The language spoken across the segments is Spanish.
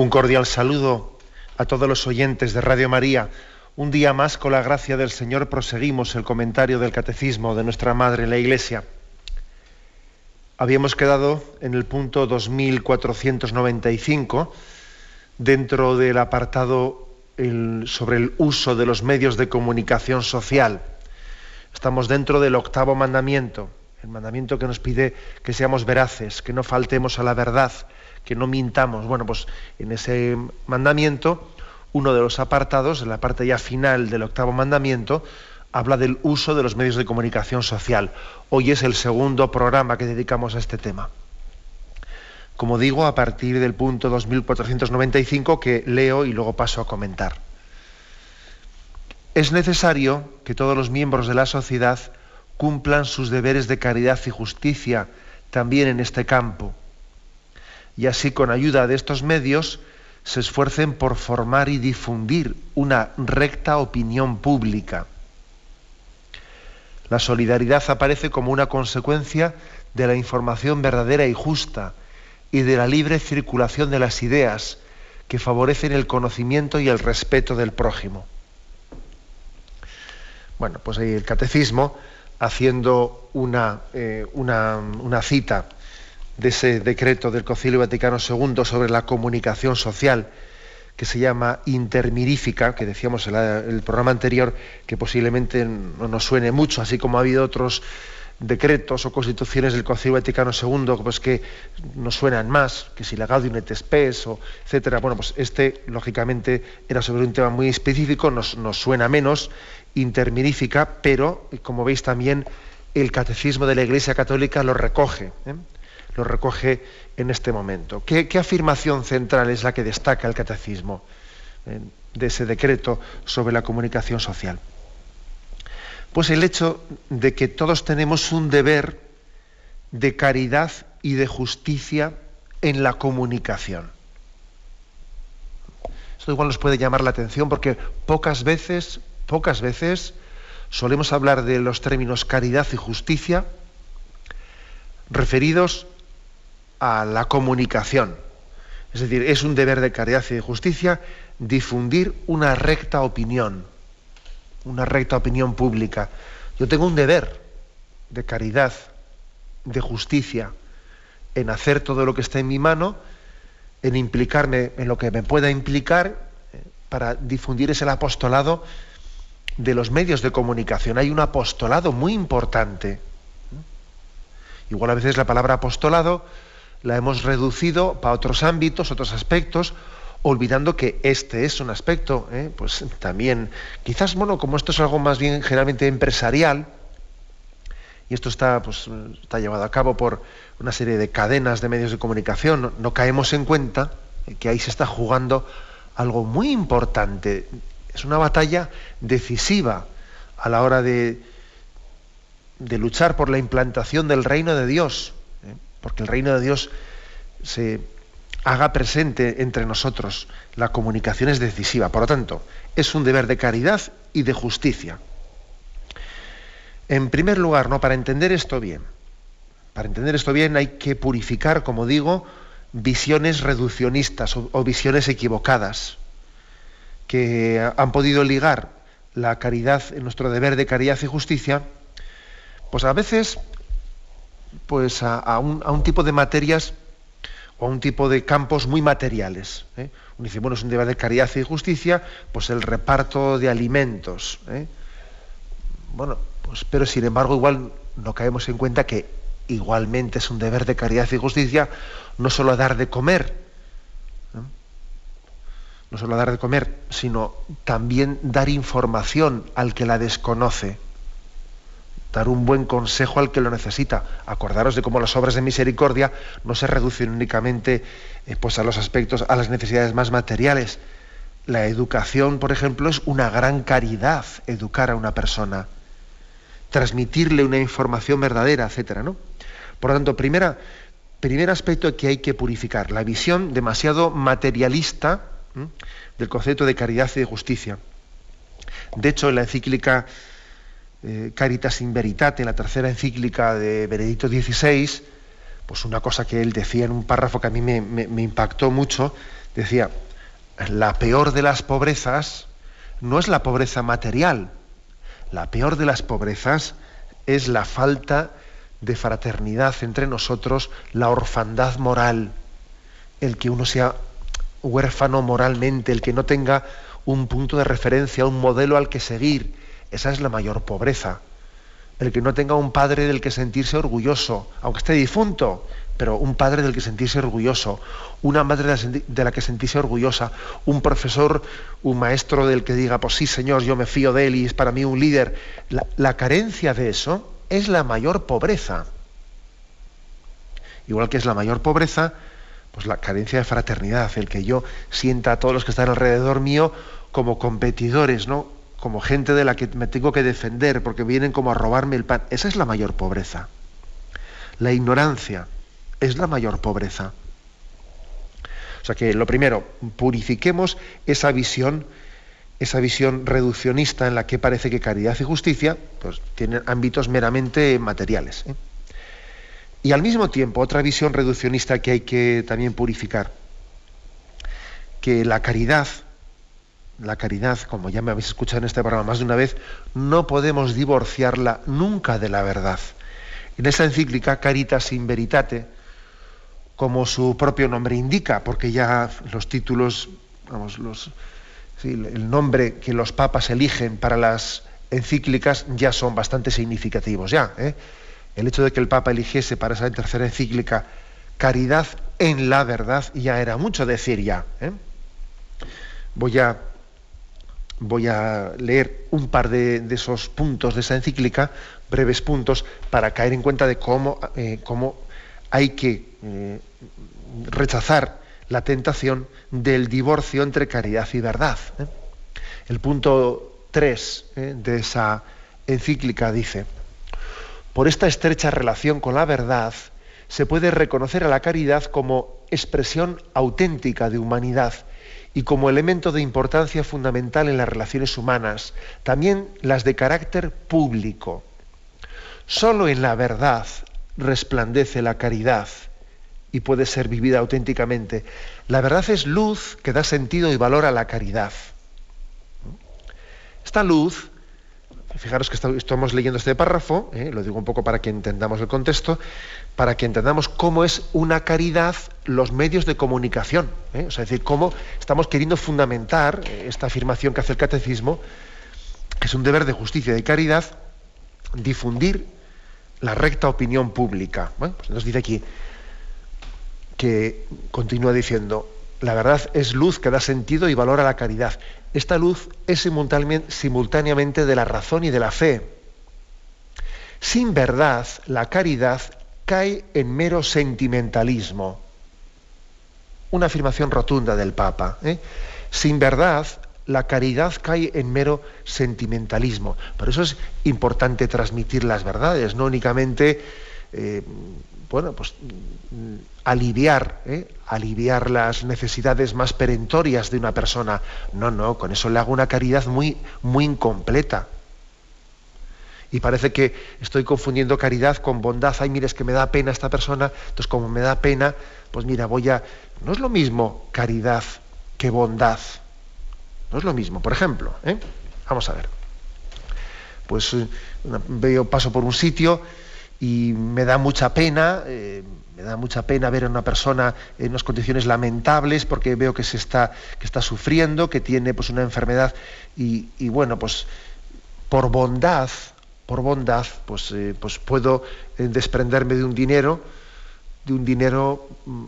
Un cordial saludo a todos los oyentes de Radio María. Un día más, con la gracia del Señor, proseguimos el comentario del Catecismo de nuestra Madre en la Iglesia. Habíamos quedado en el punto 2495, dentro del apartado sobre el uso de los medios de comunicación social. Estamos dentro del octavo mandamiento, el mandamiento que nos pide que seamos veraces, que no faltemos a la verdad, que no mintamos. Bueno, pues en ese mandamiento, uno de los apartados, en la parte ya final del octavo mandamiento, habla del uso de los medios de comunicación social. Hoy es el segundo programa que dedicamos a este tema. Como digo, a partir del punto 2495 que leo y luego paso a comentar. Es necesario que todos los miembros de la sociedad cumplan sus deberes de caridad y justicia también en este campo y así con ayuda de estos medios se esfuercen por formar y difundir una recta opinión pública. La solidaridad aparece como una consecuencia de la información verdadera y justa y de la libre circulación de las ideas que favorecen el conocimiento y el respeto del prójimo. Bueno, pues ahí el catecismo haciendo una, eh, una, una cita de ese decreto del Concilio Vaticano II sobre la comunicación social, que se llama intermirífica, que decíamos en el programa anterior, que posiblemente no nos suene mucho, así como ha habido otros decretos o constituciones del Concilio Vaticano II pues que nos suenan más, que si la Gaudium et Spes, o etcétera. Bueno, pues este, lógicamente, era sobre un tema muy específico, nos, suena menos, intermirífica, pero, como veis también, el Catecismo de la Iglesia Católica lo recoge. ¿eh? Lo recoge en este momento. ¿Qué, afirmación central es la que destaca el catecismo eh, de ese decreto sobre la comunicación social? Pues el hecho de que todos tenemos un deber de caridad y de justicia en la comunicación. Esto igual nos puede llamar la atención porque pocas veces, pocas veces solemos hablar de los términos caridad y justicia referidos a la comunicación. Es decir, es un deber de caridad y de justicia difundir una recta opinión, una recta opinión pública. Yo tengo un deber de caridad, de justicia, en hacer todo lo que está en mi mano, en implicarme en lo que me pueda implicar eh, para difundir ese apostolado de los medios de comunicación. Hay un apostolado muy importante. Igual a veces la palabra apostolado la hemos reducido para otros ámbitos, otros aspectos, olvidando que este es un aspecto, ¿eh? pues también, quizás, bueno, como esto es algo más bien generalmente empresarial, y esto está, pues, está llevado a cabo por una serie de cadenas de medios de comunicación, no, caemos en cuenta que ahí se está jugando algo muy importante. Es una batalla decisiva a la hora de, de luchar por la implantación del reino de Dios porque el reino de Dios se haga presente entre nosotros. La comunicación es decisiva, por lo tanto, es un deber de caridad y de justicia. En primer lugar, ¿no? para entender esto bien, para entender esto bien hay que purificar, como digo, visiones reduccionistas o, o visiones equivocadas que han podido ligar la caridad, nuestro deber de caridad y justicia, pues a veces pues a, un, tipo de materias o a un tipo de campos muy materiales. ¿eh? Uno dice, bueno, es un deber de caridad y justicia, pues el reparto de alimentos. ¿eh? Bueno, pues, pero sin embargo, igual no caemos en cuenta que igualmente es un deber de caridad y justicia no solo dar de comer, no solo dar de comer, sino también dar información al que la desconoce dar un buen consejo al que lo necesita. Acordaros de cómo las obras de misericordia no se reducen únicamente eh, pues a los aspectos, a las necesidades más materiales. La educación, por ejemplo, es una gran caridad educar a una persona, transmitirle una información verdadera, etcétera, ¿no? Por lo tanto, primera, primer aspecto que hay que purificar, la visión demasiado materialista del concepto de caridad y de justicia. De hecho, en la encíclica eh, Caritas in Veritate, en la tercera encíclica de Benedicto XVI, pues una cosa que él decía en un párrafo que a mí me, impactó mucho, decía, la peor de las pobrezas no es la pobreza material, la peor de las pobrezas es la falta de fraternidad entre nosotros, la orfandad moral, el que uno sea huérfano moralmente, el que no tenga un punto de referencia, un modelo al que seguir. Esa es la mayor pobreza. El que no tenga un padre del que sentirse orgulloso, aunque esté difunto, pero un padre del que sentirse orgulloso, una madre de la que sentirse orgullosa, un profesor, un maestro del que diga, pues sí, señor, yo me fío de él y es para mí un líder. La, la carencia de eso es la mayor pobreza. Igual que es la mayor pobreza pues la carencia de fraternidad, el que yo sienta a todos los que están alrededor mío como competidores, ¿no? Como gente de la que me tengo que defender porque vienen como a robarme el pan. Esa es la mayor pobreza. La ignorancia es la mayor pobreza. O sea que lo primero, purifiquemos esa visión, esa visión reduccionista en la que parece que caridad y justicia pues, tienen ámbitos meramente materiales. ¿eh? Y al mismo tiempo, otra visión reduccionista que hay que también purificar, que la caridad, la caridad, como ya me habéis escuchado en este programa más de una vez, no podemos divorciarla nunca de la verdad. En esa encíclica, Caritas in Veritate, como su propio nombre indica, porque ya los títulos, vamos, los, el nombre que los papas eligen para las encíclicas ya son bastante significativos, ya. ¿eh? el hecho de que el Papa eligiese para esa tercera encíclica caridad en la verdad ya era mucho decir ya. ¿eh? Voy, a, voy a leer un par de, esos puntos de esa encíclica, breves puntos, para caer en cuenta de cómo, eh, cómo hay que eh, rechazar la tentación del divorcio entre caridad y verdad. El punto 3 de esa encíclica dice, por esta estrecha relación con la verdad, se puede reconocer a la caridad como expresión auténtica de humanidad y como elemento de importancia fundamental en las relaciones humanas, también las de carácter público. Solo en la verdad resplandece la caridad y puede ser vivida auténticamente. La verdad es luz que da sentido y valor a la caridad. Esta luz Fijaros que estamos leyendo este párrafo, eh, lo digo un poco para que entendamos el contexto, para que entendamos cómo es una caridad los medios de comunicación. Eh, es decir, cómo estamos queriendo fundamentar eh, esta afirmación que hace el catecismo, que es un deber de justicia y de caridad, difundir la recta opinión pública. Pues nos dice aquí que continúa diciendo, la verdad es luz que da sentido y valor a la caridad. Esta luz es simultáneamente de la razón y de la fe. Sin verdad, la caridad cae en mero sentimentalismo. Una afirmación rotunda del Papa. ¿eh? Sin verdad, la caridad cae en mero sentimentalismo. Por eso es importante transmitir las verdades, no únicamente eh, bueno, pues, aliviar, ¿eh? aliviar las necesidades más perentorias de una persona. No, no, con eso le hago una caridad muy, muy incompleta. Y parece que estoy confundiendo caridad con bondad. Ay, mire, es que me da pena esta persona, entonces como me da pena, pues mira, voy a... No es lo mismo caridad que bondad. No es lo mismo. Por ejemplo, ¿eh? vamos a ver. Pues eh, veo, paso por un sitio y me da mucha pena, eh, me da mucha pena ver a una persona en unas condiciones lamentables porque veo que se está, que está sufriendo, que tiene pues una enfermedad y, bueno, pues por bondad, por bondad, pues, eh, pues puedo eh, desprenderme de un dinero, de un dinero mm,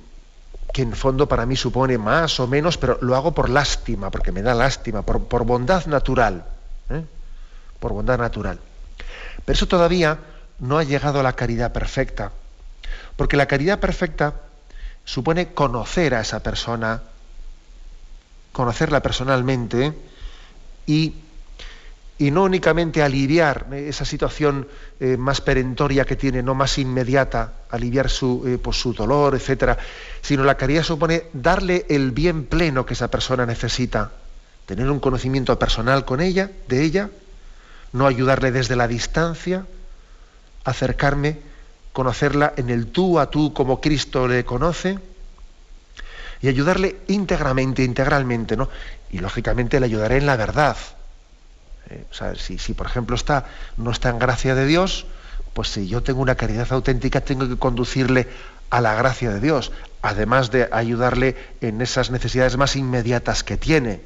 que en fondo para mí supone más o menos, pero lo hago por lástima, porque me da lástima, por, por bondad natural, por bondad natural. Pero eso todavía no ha llegado a la caridad perfecta, porque la caridad perfecta supone conocer a esa persona, conocerla personalmente y, y no únicamente aliviar esa situación eh, más perentoria que tiene, no más inmediata, aliviar su, eh, pues su dolor, etcétera, sino la caridad supone darle el bien pleno que esa persona necesita, tener un conocimiento personal con ella, de ella, no ayudarle desde la distancia, acercarme, conocerla en el tú a tú como Cristo le conoce y ayudarle íntegramente, integralmente, ¿no? Y lógicamente le ayudaré en la verdad. Eh, o sea, si, si, por ejemplo está, no está en gracia de Dios, pues si yo tengo una caridad auténtica, tengo que conducirle a la gracia de Dios, además de ayudarle en esas necesidades más inmediatas que tiene.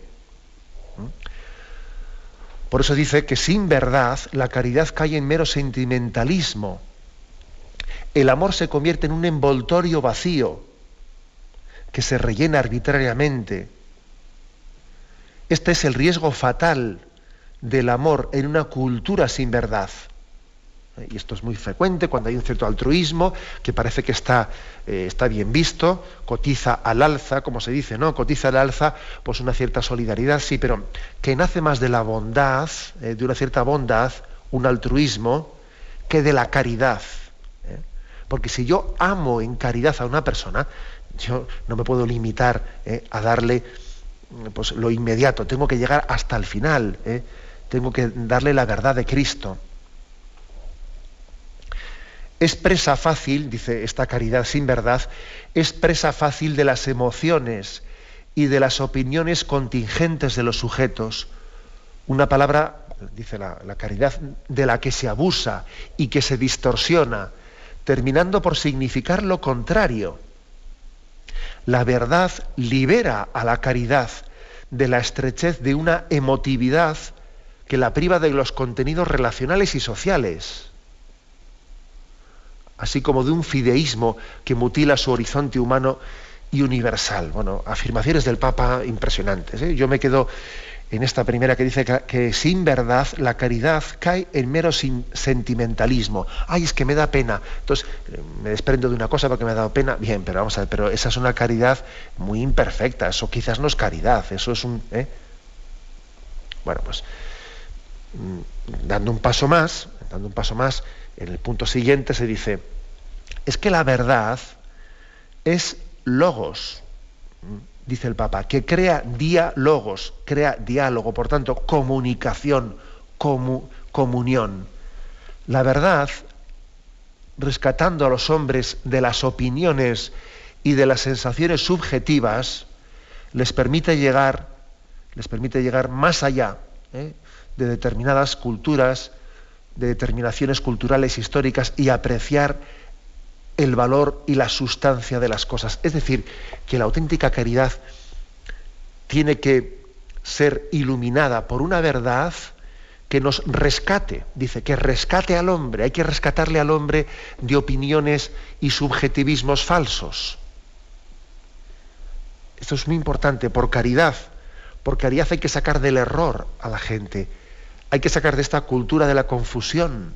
Por eso dice que sin verdad la caridad cae en mero sentimentalismo. El amor se convierte en un envoltorio vacío que se rellena arbitrariamente. Este es el riesgo fatal del amor en una cultura sin verdad. Y esto es muy frecuente cuando hay un cierto altruismo que parece que está, eh, está bien visto, cotiza al alza, como se dice, ¿no? Cotiza al alza, pues una cierta solidaridad, sí, pero que nace más de la bondad, eh, de una cierta bondad, un altruismo, que de la caridad. ¿eh? Porque si yo amo en caridad a una persona, yo no me puedo limitar a darle pues, lo inmediato, tengo que llegar hasta el final, tengo que darle la verdad de Cristo. Es presa fácil, dice esta caridad sin verdad, es presa fácil de las emociones y de las opiniones contingentes de los sujetos. Una palabra, dice la, la caridad, de la que se abusa y que se distorsiona, terminando por significar lo contrario. La verdad libera a la caridad de la estrechez de una emotividad que la priva de los contenidos relacionales y sociales así como de un fideísmo que mutila su horizonte humano y universal. Bueno, afirmaciones del Papa impresionantes. ¿eh? Yo me quedo en esta primera que dice que, sin verdad la caridad cae en mero sentimentalismo. Ay, es que me da pena. Entonces, eh, me desprendo de una cosa porque me ha dado pena. Bien, pero vamos a ver, pero esa es una caridad muy imperfecta. Eso quizás no es caridad, eso es un... ¿eh? Bueno, pues dando un paso más, dando un paso más, en el punto siguiente se dice, es que la verdad es logos, dice el Papa, que crea diálogos, crea diálogo, por tanto, comunicación, comunión. La verdad, rescatando a los hombres de las opiniones y de las sensaciones subjetivas, les permite llegar, les permite llegar más allá ¿eh? De determinadas culturas, de determinaciones culturales históricas y apreciar el valor y la sustancia de las cosas. Es decir, que la auténtica caridad tiene que ser iluminada por una verdad que nos rescate, dice, que rescate al hombre, hay que rescatarle al hombre de opiniones y subjetivismos falsos. Esto es muy importante, por caridad, por caridad hay que sacar del error a la gente, hay que sacar de esta cultura de la confusión,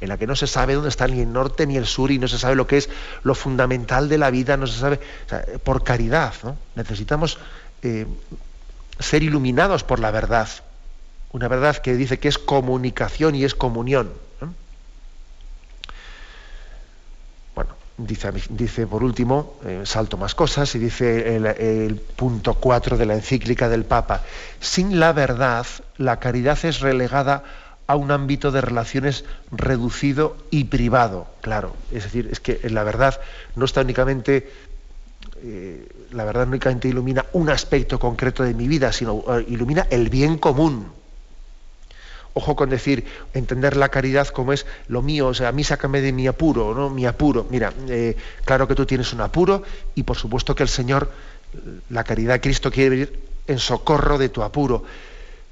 en la que no se sabe dónde está ni el norte ni el sur y no se sabe lo que es lo fundamental de la vida, no se sabe, por caridad, necesitamos eh, ser iluminados por la verdad, una verdad que dice que es comunicación y es comunión. Dice, por último, eh, salto más cosas, y dice el, punto 4 de la encíclica del Papa, sin la verdad, la caridad es relegada a un ámbito de relaciones reducido y privado, claro. Es decir, es que la verdad no está únicamente, eh, la verdad únicamente ilumina un aspecto concreto de mi vida, sino eh, ilumina el bien común. Ojo con decir, entender la caridad como es lo mío, o sea, a mí sácame de mi apuro, ¿no? Mi apuro. Mira, eh, claro que tú tienes un apuro y por supuesto que el Señor, la caridad de Cristo quiere venir en socorro de tu apuro.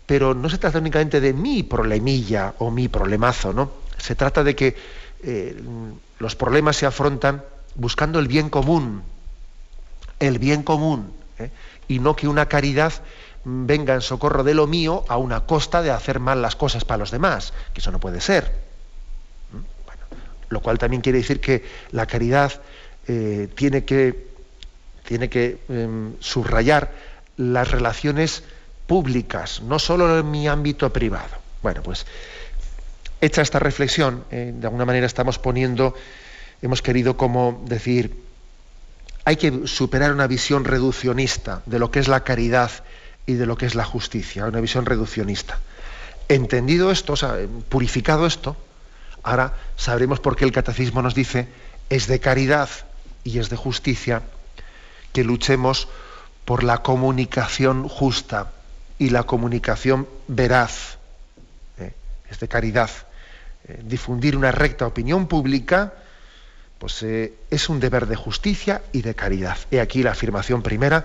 Pero no se trata únicamente de mi problemilla o mi problemazo, ¿no? Se trata de que eh, los problemas se afrontan buscando el bien común, el bien común, ¿eh? y no que una caridad venga en socorro de lo mío a una costa de hacer mal las cosas para los demás, que eso no puede ser. ¿Mm? lo cual también quiere decir que la caridad eh, tiene que, tiene que em, subrayar las relaciones públicas, no solo en mi ámbito privado. Bueno, pues hecha esta reflexión, eh, de alguna manera estamos poniendo, hemos querido como decir, hay que superar una visión reduccionista de lo que es la caridad y de lo que es la justicia, una visión reduccionista. Entendido esto, purificado esto, ahora sabremos por qué el catecismo nos dice es de caridad y es de justicia que luchemos por la comunicación justa y la comunicación veraz. ¿eh? Es de caridad. Eh, difundir una recta opinión pública pues eh, es un deber de justicia y de caridad. He aquí la afirmación primera.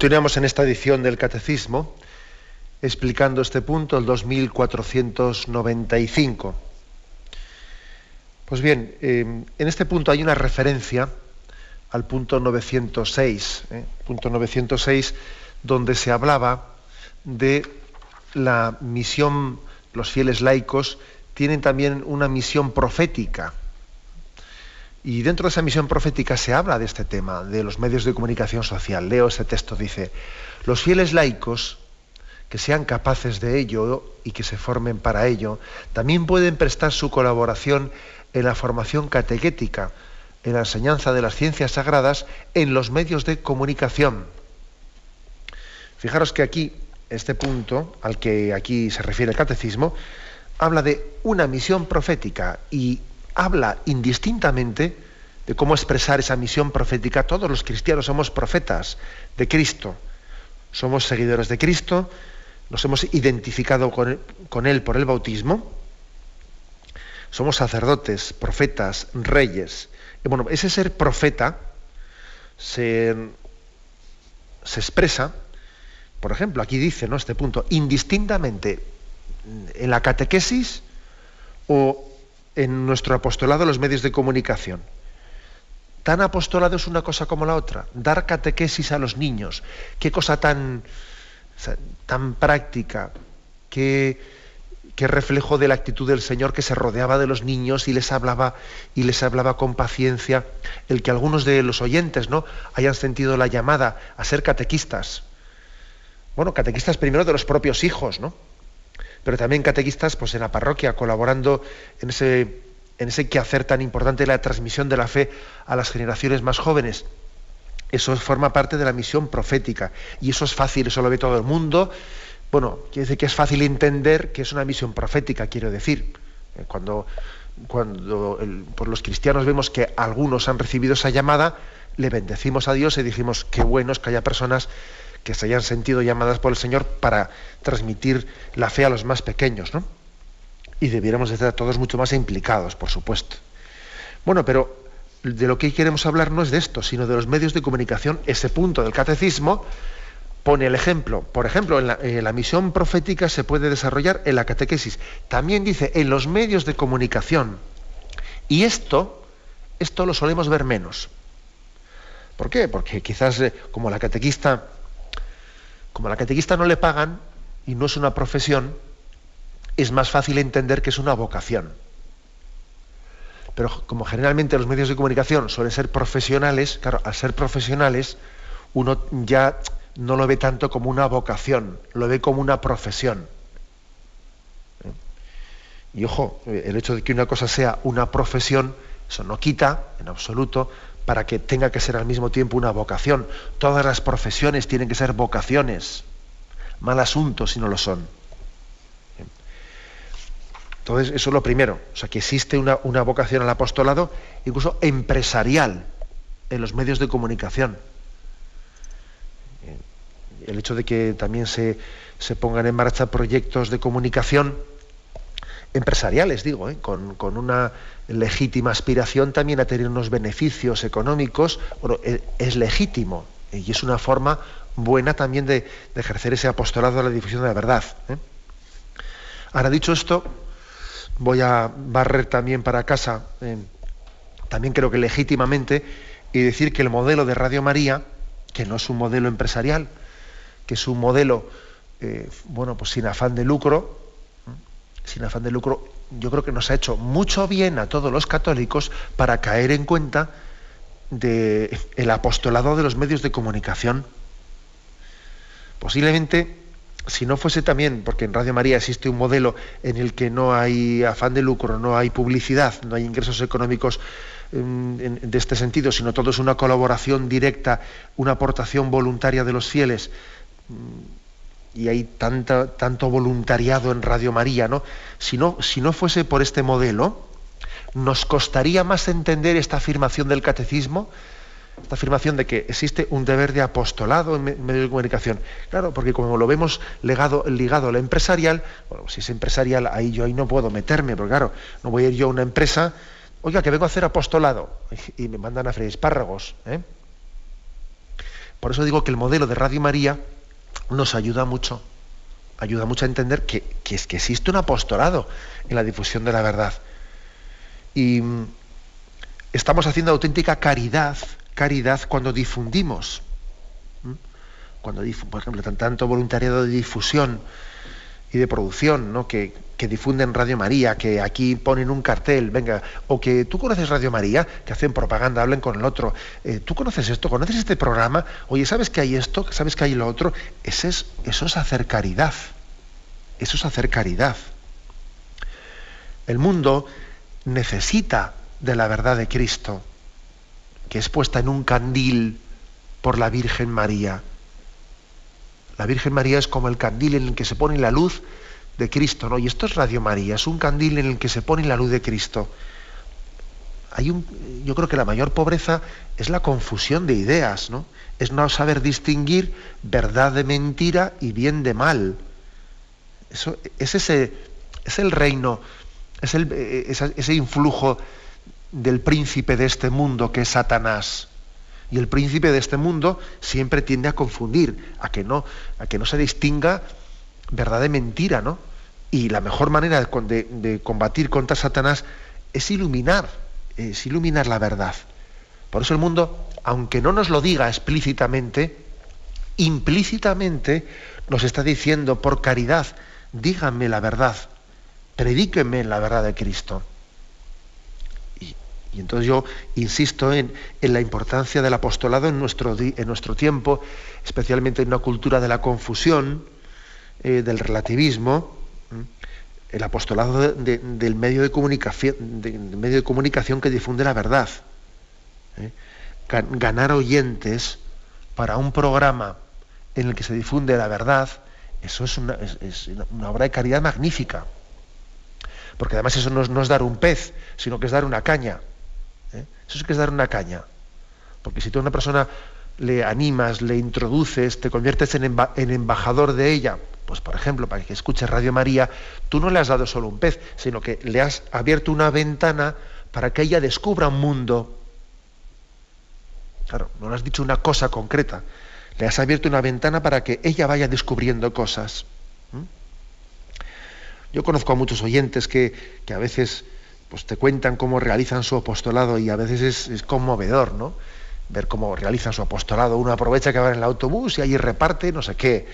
Continuamos en esta edición del Catecismo explicando este punto, el 2495. Pues bien, eh, en este punto hay una referencia al punto 906, ¿eh? punto 906, donde se hablaba de la misión, los fieles laicos tienen también una misión profética. Y dentro de esa misión profética se habla de este tema, de los medios de comunicación social. Leo ese texto, dice, los fieles laicos que sean capaces de ello y que se formen para ello, también pueden prestar su colaboración en la formación catequética, en la enseñanza de las ciencias sagradas, en los medios de comunicación. Fijaros que aquí, este punto al que aquí se refiere el catecismo, habla de una misión profética y habla indistintamente de cómo expresar esa misión profética. Todos los cristianos somos profetas de Cristo, somos seguidores de Cristo, nos hemos identificado con él, por el bautismo, somos sacerdotes, profetas, reyes. Bueno, ese ser profeta se, se expresa, por ejemplo, aquí dice, ¿no? Este punto, indistintamente en la catequesis o en nuestro apostolado los medios de comunicación. Tan apostolado es una cosa como la otra. Dar catequesis a los niños. Qué cosa tan, tan práctica. Qué, qué reflejo de la actitud del Señor que se rodeaba de los niños y les hablaba y les hablaba con paciencia. El que algunos de los oyentes ¿no? hayan sentido la llamada a ser catequistas. Bueno, catequistas primero de los propios hijos, ¿no? Pero también catequistas pues, en la parroquia, colaborando en ese, en ese quehacer tan importante de la transmisión de la fe a las generaciones más jóvenes. Eso forma parte de la misión profética y eso es fácil, eso lo ve todo el mundo. Bueno, quiere decir que es fácil entender que es una misión profética, quiero decir. Eh, cuando, cuando por los cristianos vemos que algunos han recibido esa llamada, le bendecimos a Dios y dijimos qué bueno es que haya personas que se hayan sentido llamadas por el Señor para transmitir la fe a los más pequeños, ¿no? Y debiéramos estar todos mucho más implicados, por supuesto. Bueno, pero de lo que queremos hablar no es de esto, sino de los medios de comunicación. Ese punto del catecismo pone el ejemplo. Por ejemplo, en la, en la, misión profética se puede desarrollar en la catequesis. También dice en los medios de comunicación. Y esto, esto lo solemos ver menos. ¿Por qué? Porque quizás eh, como la catequista como a la catequista no le pagan y no es una profesión, es más fácil entender que es una vocación. Pero como generalmente los medios de comunicación suelen ser profesionales, claro, al ser profesionales, uno ya no lo ve tanto como una vocación, lo ve como una profesión. Y ojo, el hecho de que una cosa sea una profesión, eso no quita en absoluto para que tenga que ser al mismo tiempo una vocación. Todas las profesiones tienen que ser vocaciones. Mal asunto si no lo son. Entonces, eso es lo primero. O sea, que existe una, vocación al apostolado, incluso empresarial, en los medios de comunicación. El hecho de que también se, pongan en marcha proyectos de comunicación empresariales, digo, ¿eh? con, una legítima aspiración también a tener unos beneficios económicos, e, es, legítimo y es una forma buena también de, ejercer ese apostolado a la difusión de la verdad. ¿eh? Ahora, dicho esto, voy a barrer también para casa, eh, también creo que legítimamente, y decir que el modelo de Radio María, que no es un modelo empresarial, que es un modelo, eh, bueno, pues sin afán de lucro, sin afán de lucro, yo creo que nos ha hecho mucho bien a todos los católicos para caer en cuenta del el apostolado de los medios de comunicación. Posiblemente si no fuese también, porque en Radio María existe un modelo en el que no hay afán de lucro, no hay publicidad, no hay ingresos económicos mm, de este sentido, sino todo es una colaboración directa, una aportación voluntaria de los fieles, mm, y hay tanto voluntariado en Radio María, ¿no? Si, ¿no? si no fuese por este modelo, nos costaría más entender esta afirmación del catecismo esta afirmación de que existe un deber de apostolado en medio de comunicación. Claro, porque como lo vemos ligado, ligado a lo empresarial, bueno, si es empresarial, ahí yo ahí no puedo meterme, porque claro, no voy a ir yo a una empresa, oiga, que vengo a hacer apostolado, y me mandan a freír espárragos. ¿eh? Por eso digo que el modelo de Radio María nos ayuda mucho, ayuda mucho a entender que, que, es, que existe un apostolado en la difusión de la verdad. Y mm, estamos haciendo auténtica caridad caridad cuando difundimos. Cuando, por ejemplo, tanto voluntariado de difusión y de producción, ¿no? que, que difunden Radio María, que aquí ponen un cartel, venga, o que tú conoces Radio María, que hacen propaganda, hablen con el otro, eh, tú conoces esto, conoces este programa, oye, ¿sabes que hay esto? ¿Sabes que hay lo otro? Ese es, eso es hacer caridad. Eso es hacer caridad. El mundo necesita de la verdad de Cristo que es puesta en un candil por la Virgen María. La Virgen María es como el candil en el que se pone la luz de Cristo, ¿no? Y esto es Radio María, es un candil en el que se pone la luz de Cristo. Hay un, yo creo que la mayor pobreza es la confusión de ideas, ¿no? Es no saber distinguir verdad de mentira y bien de mal. Eso, es, ese, es el reino, es el, ese influjo del príncipe de este mundo que es Satanás. Y el príncipe de este mundo siempre tiende a confundir, a que no, a que no se distinga verdad de mentira, ¿no? Y la mejor manera de, combatir contra Satanás es iluminar, es iluminar la verdad. Por eso el mundo, aunque no nos lo diga explícitamente, implícitamente nos está diciendo por caridad, díganme la verdad, predíquenme la verdad de Cristo. Y entonces yo insisto en, la importancia del apostolado en nuestro, en nuestro, tiempo, especialmente en una cultura de la confusión, eh, del relativismo, el apostolado del medio de, comunicación, que difunde la verdad. ¿eh? Ganar oyentes para un programa en el que se difunde la verdad, eso es una, obra de caridad magnífica. Porque además eso no es dar un pez, sino que es dar una caña. ¿eh? Eso es que es dar una caña. Porque si tú una persona le animas, le introduces, te conviertes en, embajador de ella, pues por ejemplo, para que escuche Radio María, tú no le has dado solo un pez, sino que le has abierto una ventana para que ella descubra un mundo. Claro, no le has dicho una cosa concreta, le has abierto una ventana para que ella vaya descubriendo cosas. Yo conozco a muchos oyentes que, que a veces pues te cuentan cómo realizan su apostolado y a veces es, conmovedor, ¿no? Ver cómo realiza su apostolado. Uno aprovecha que va en el autobús y allí reparte no sé qué.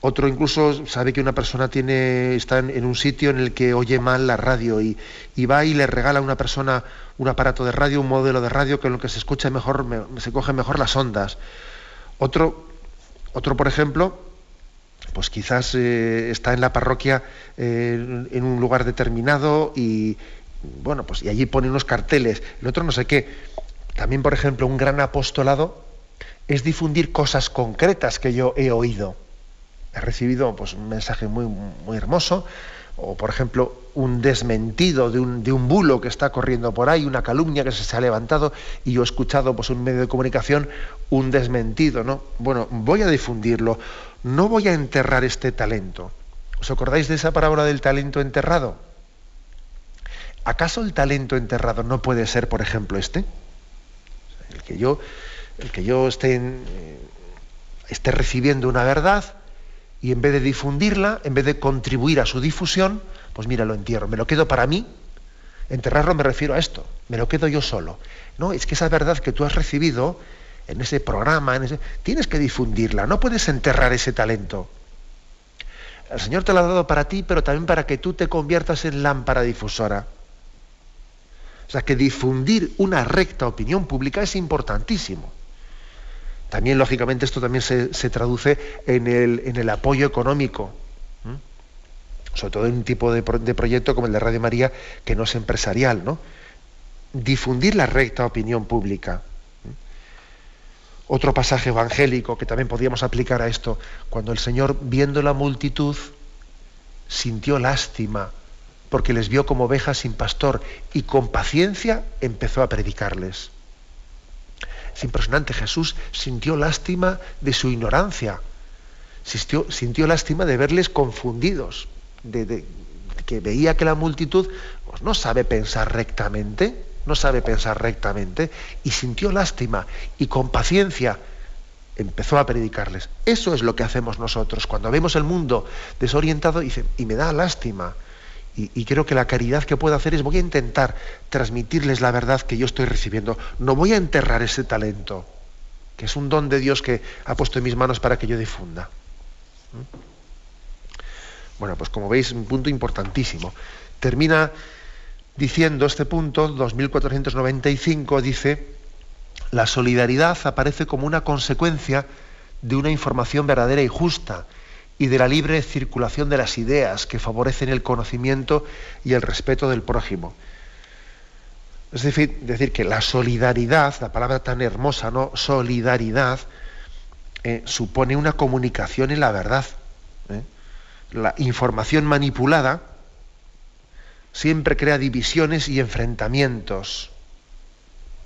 Otro incluso sabe que una persona tiene, está en, un sitio en el que oye mal la radio y, va y le regala a una persona un aparato de radio, un modelo de radio con lo que se escucha mejor, se cogen mejor las ondas. Otro, otro por ejemplo, pues quizás eh, está en la parroquia eh, en un lugar determinado y bueno, pues y allí pone unos carteles. El otro no sé qué. También, por ejemplo, un gran apostolado es difundir cosas concretas que yo he oído he recibido pues, un mensaje muy, muy hermoso, o por ejemplo un desmentido de un, de un, bulo que está corriendo por ahí, una calumnia que se, ha levantado y yo he escuchado pues un medio de comunicación un desmentido, ¿no? Bueno, voy a difundirlo, no voy a enterrar este talento. ¿Os acordáis de esa parábola del talento enterrado? ¿Acaso el talento enterrado no puede ser, por ejemplo, este? El que yo, el que yo esté, eh, esté recibiendo una verdad, y en vez de difundirla, en vez de contribuir a su difusión, pues mira, lo entierro, me lo quedo para mí. Enterrarlo me refiero a esto, me lo quedo yo solo. No, es que esa verdad que tú has recibido en ese programa, en ese, tienes que difundirla, no puedes enterrar ese talento. El Señor te lo ha dado para ti, pero también para que tú te conviertas en lámpara difusora. Sea, que difundir una recta opinión pública es importantísimo. También, lógicamente, esto también se, traduce en el, apoyo económico, sobre todo en un tipo de, proyecto como el de Radio María, que no es empresarial, ¿no? Difundir la recta opinión pública. Otro pasaje evangélico que también podíamos aplicar a esto, cuando el Señor, viendo la multitud, sintió lástima porque les vio como ovejas sin pastor y con paciencia empezó a predicarles. Es impresionante, Jesús sintió lástima de su ignorancia, sintió, lástima de verles confundidos, de, que veía que la multitud pues, no sabe pensar rectamente, no sabe pensar rectamente, y sintió lástima y con paciencia empezó a predicarles. Eso es lo que hacemos nosotros. Cuando vemos el mundo desorientado, dice, y me da lástima, y, creo que la caridad que puedo hacer es voy a intentar transmitirles la verdad que yo estoy recibiendo. No voy a enterrar ese talento, que es un don de Dios que ha puesto en mis manos para que yo difunda. ¿Mm? Bueno, pues como veis, un punto importantísimo. Termina diciendo este punto, 2495, dice, la solidaridad aparece como una consecuencia de una información verdadera y justa y de la libre circulación de las ideas que favorecen el conocimiento y el respeto del prójimo. Es decir, decir que la solidaridad, la palabra tan hermosa, ¿no? Solidaridad, eh, supone una comunicación en la verdad. ¿eh? La información manipulada siempre crea divisiones y enfrentamientos.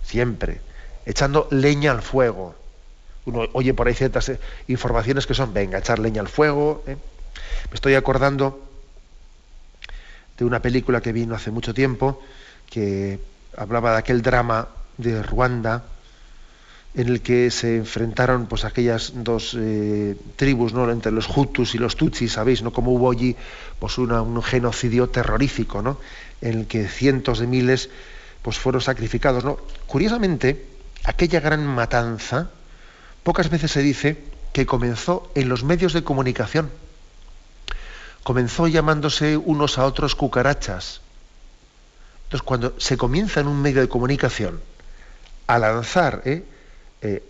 Siempre. Echando leña al fuego uno oye por ahí ciertas eh, informaciones que son, venga, echar leña al fuego. ¿eh? Me estoy acordando de una película que vino hace mucho tiempo, que hablaba de aquel drama de Ruanda, en el que se enfrentaron pues aquellas dos eh, tribus, ¿no? entre los Hutus y los Tutsis, sabéis, ¿no? Como hubo allí pues un genocidio terrorífico, ¿no? En el que cientos de miles pues fueron sacrificados. Curiosamente, aquella gran matanza Pocas veces se dice que comenzó en los medios de comunicación. Comenzó llamándose unos a otros cucarachas. Entonces, cuando se comienza en un medio de comunicación a lanzar, ¿eh? Eh,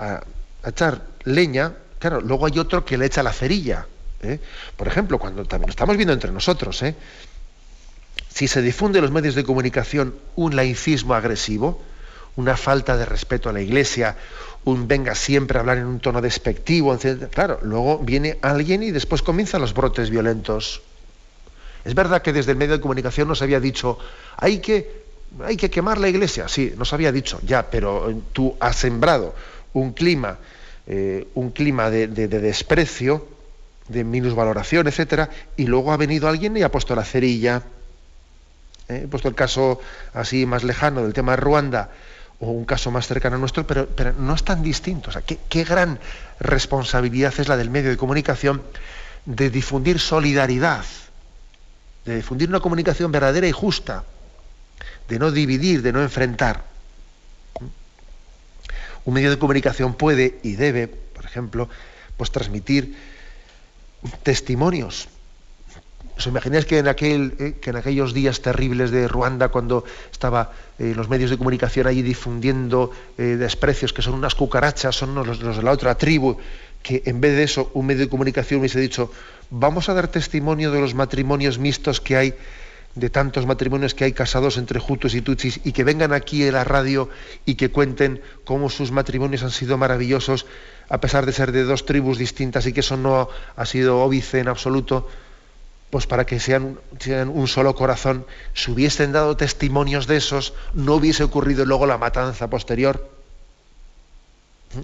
a, echar leña, claro, luego hay otro que le echa la cerilla. ¿eh? Por ejemplo, cuando también lo estamos viendo entre nosotros, si se difunde en los medios de comunicación un laicismo agresivo, una falta de respeto a la Iglesia, un venga siempre a hablar en un tono despectivo, etc. Claro, luego viene alguien y después comienzan los brotes violentos. Es verdad que desde el medio de comunicación nos había dicho, hay que, hay que quemar la iglesia. Sí, nos había dicho, ya, pero eh, tú has sembrado un clima, eh, un clima de, desprecio, de minusvaloración, etcétera, y luego ha venido alguien y ha puesto la cerilla. ¿eh? He puesto el caso así más lejano del tema de Ruanda o un caso más cercano a nuestro, pero, no es tan distinto. O sea, qué, qué gran responsabilidad es la del medio de comunicación de difundir solidaridad, de difundir una comunicación verdadera y justa, de no dividir, de no enfrentar. Un medio de comunicación puede y debe, por ejemplo, pues transmitir testimonios. ¿Os imagináis que en, aquel, eh, que en aquellos días terribles de Ruanda, cuando estaba eh, los medios de comunicación allí difundiendo eh, desprecios, que son unas cucarachas, son los, de la otra tribu, que en vez de eso un medio de comunicación hubiese dicho, vamos a dar testimonio de los matrimonios mixtos que hay de tantos matrimonios que hay casados entre Hutus y Tutsis y que vengan aquí a la radio y que cuenten cómo sus matrimonios han sido maravillosos a pesar de ser de dos tribus distintas y que eso no ha sido óbice en absoluto, pues para que sean, un solo corazón, si hubiesen dado testimonios de esos, no hubiese ocurrido luego la matanza posterior. ¿Mm?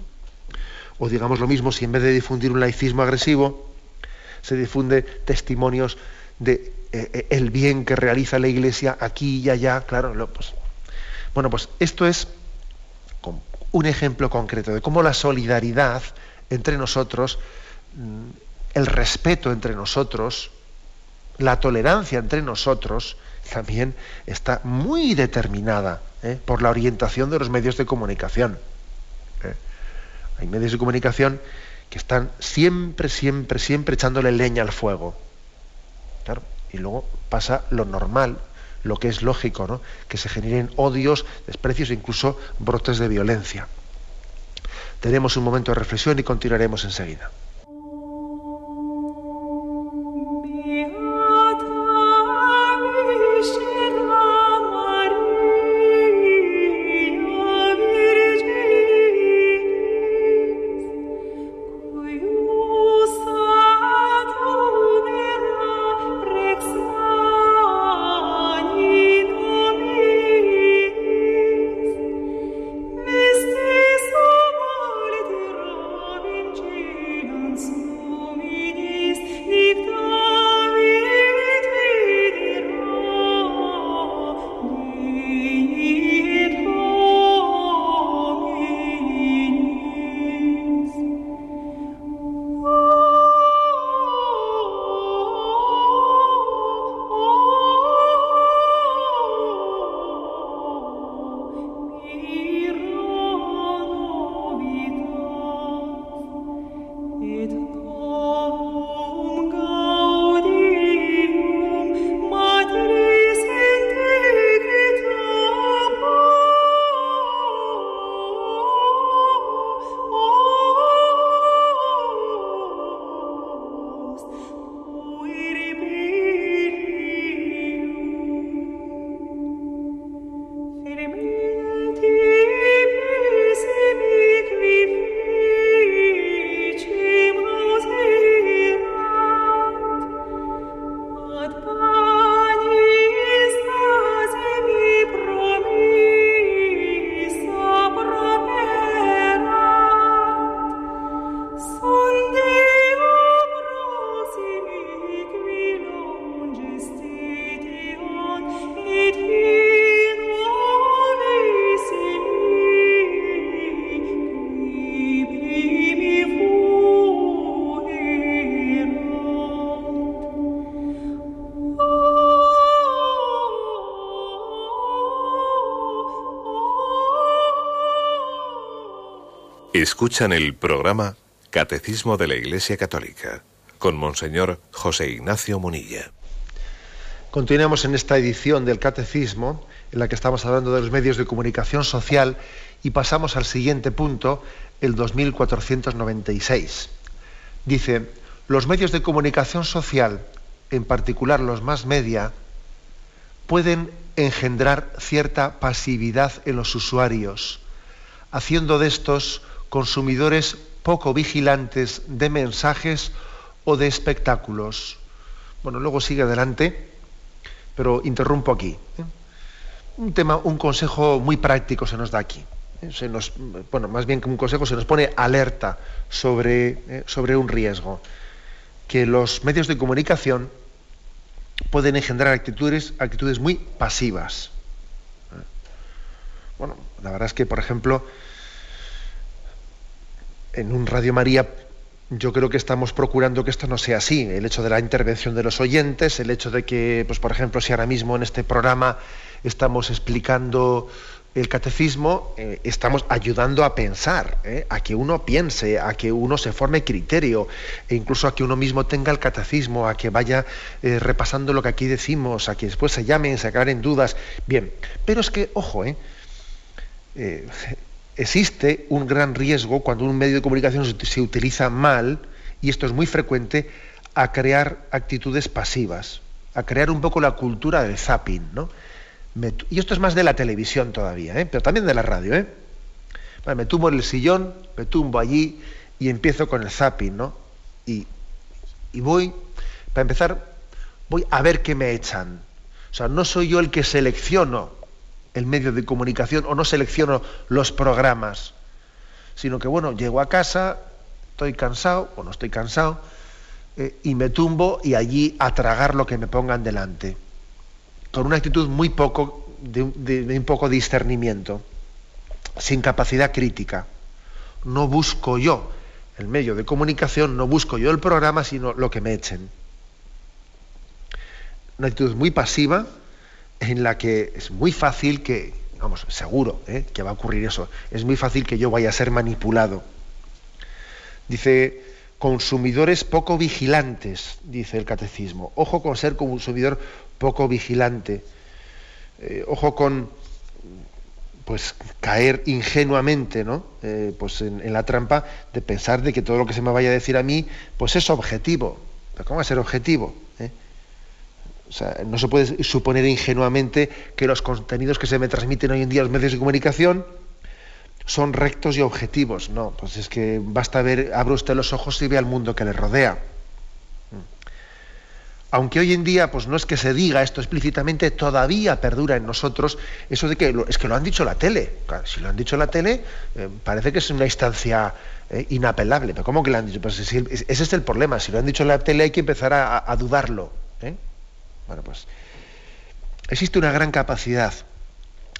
O digamos lo mismo, si en vez de difundir un laicismo agresivo, se difunde testimonios de eh, eh, el bien que realiza la Iglesia aquí y allá, claro, pues, bueno, pues esto es un ejemplo concreto de cómo la solidaridad entre nosotros, mm, el respeto entre nosotros, la tolerancia entre nosotros, también está muy determinada ¿eh? por la orientación de los medios de comunicación. Hay medios de comunicación que están siempre, siempre, siempre echándole leña al fuego. Y luego pasa lo normal, lo que es lógico, ¿no? que se generen odios, desprecios e incluso brotes de violencia. Tenemos un momento de reflexión y continuaremos enseguida. Escuchan el programa Catecismo de la Iglesia Católica con Monseñor José Ignacio Munilla. Continuamos en esta edición del Catecismo en la que estamos hablando de los medios de comunicación social y pasamos al siguiente punto, el 2496. Dice, los medios de comunicación social, en particular los más media, pueden engendrar cierta pasividad en los usuarios, haciendo de estos consumidores poco vigilantes de mensajes o de espectáculos. Bueno, luego sigue adelante, pero interrumpo aquí. ¿eh? Un tema, un consejo muy práctico se nos da aquí. ¿eh? Se nos, bueno, más bien que un consejo, se nos pone alerta sobre, ¿eh? sobre un riesgo. Que los medios de comunicación pueden engendrar actitudes, actitudes muy pasivas. Bueno, la verdad es que, por ejemplo, en un Radio María yo creo que estamos procurando que esto no sea así. El hecho de la intervención de los oyentes, el hecho de que, pues, por ejemplo, si ahora mismo en este programa estamos explicando el catecismo eh, estamos ayudando a pensar, ¿eh? a que uno piense, a que uno se forme criterio, e incluso a que uno mismo tenga el catecismo, a que vaya eh, repasando lo que aquí decimos, a que después se llamen, se aclaren dudas. Bien, pero es que, ojo, existe un gran riesgo cuando un medio de comunicación se utiliza mal, y esto es muy frecuente, a crear actitudes pasivas, a crear un poco la cultura del zapping, ¿no? y esto es más de la televisión todavía, ¿eh? pero también de la radio. ¿eh? me tumbo en el sillón, me tumbo allí y empiezo con el zapping, ¿no? Y, voy, para empezar, voy a ver qué me echan. O sea, no soy yo el que selecciono el medio de comunicación o no selecciono los programas, sino que, bueno, llego a casa, estoy cansado o no estoy cansado, eh, y me tumbo y allí a tragar lo que me pongan delante con una actitud muy poco, de, un poco discernimiento, sin capacidad crítica. No busco yo el medio de comunicación, no busco yo el programa, sino lo que me echen. Una actitud muy pasiva en la que es muy fácil que, vamos, seguro ¿eh? que va a ocurrir eso, es muy fácil que yo vaya a ser manipulado. Dice, consumidores poco vigilantes, dice el catecismo. Ojo con ser consumidor poco vigilante. Eh, ojo con pues caer ingenuamente ¿no? Eh, pues en, la trampa de pensar de que todo lo que se me vaya a decir a mí pues es objetivo. ¿Pero ¿Cómo va a ser objetivo? No se puede suponer ingenuamente que los contenidos que se me transmiten hoy en día en los medios de comunicación son rectos y objetivos. No, pues es que basta ver, abre usted los ojos y ve al mundo que le rodea aunque hoy en día pues no es que se diga esto explícitamente, todavía perdura en nosotros eso de que es que lo han dicho la tele. si lo han dicho la tele, eh, parece que es una instancia eh, inapelable. Pero ¿cómo que lo han dicho? Pues ese es el problema. Si lo han dicho la tele hay que empezar a, dudarlo. ¿eh? Bueno, pues existe una gran capacidad